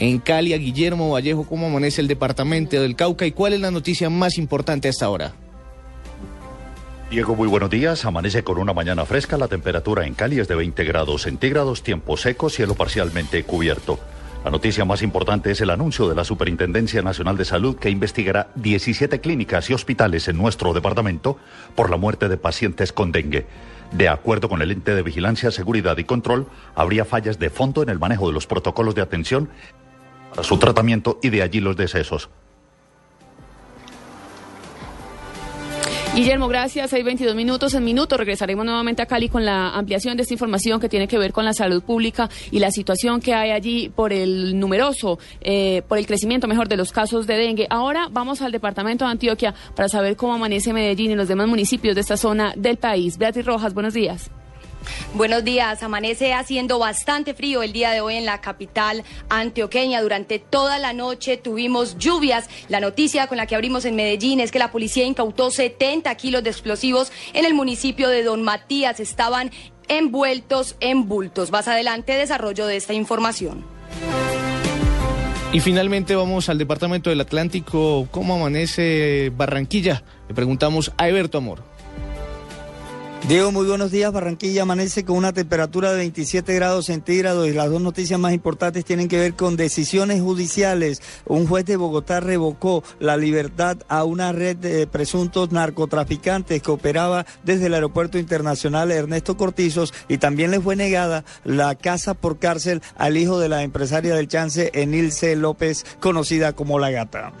en Cali. A Guillermo Vallejo, ¿cómo amanece el departamento del Cauca y cuál es la noticia más importante hasta ahora? Diego, muy buenos días. Amanece con una mañana fresca. La temperatura en Cali es de 20 grados centígrados, tiempo seco, cielo parcialmente cubierto. La noticia más importante es el anuncio de la Superintendencia Nacional de Salud que investigará 17 clínicas y hospitales en nuestro departamento por la muerte de pacientes con dengue. De acuerdo con el ente de vigilancia, seguridad y control, habría fallas de fondo en el manejo de los protocolos de atención para su tratamiento y de allí los decesos. Guillermo, gracias. Hay 22 minutos. En minutos regresaremos nuevamente a Cali con la ampliación de esta información que tiene que ver con la salud pública y la situación que hay allí por el numeroso, eh, por el crecimiento mejor de los casos de dengue. Ahora vamos al departamento de Antioquia para saber cómo amanece Medellín y los demás municipios de esta zona del país. Beatriz Rojas, buenos días. Buenos días. Amanece haciendo bastante frío el día de hoy en la capital antioqueña. Durante toda la noche tuvimos lluvias. La noticia con la que abrimos en Medellín es que la policía incautó 70 kilos de explosivos en el municipio de Don Matías. Estaban envueltos en bultos. Más adelante desarrollo de esta información. Y finalmente vamos al Departamento del Atlántico. ¿Cómo amanece Barranquilla? Le preguntamos a Eberto Amor. Diego, muy buenos días. Barranquilla amanece con una temperatura de 27 grados centígrados y las dos noticias más importantes tienen que ver con decisiones judiciales. Un juez de Bogotá revocó la libertad a una red de presuntos narcotraficantes que operaba desde el Aeropuerto Internacional Ernesto Cortizos y también le fue negada la casa por cárcel al hijo de la empresaria del chance, Enilce López, conocida como La Gata.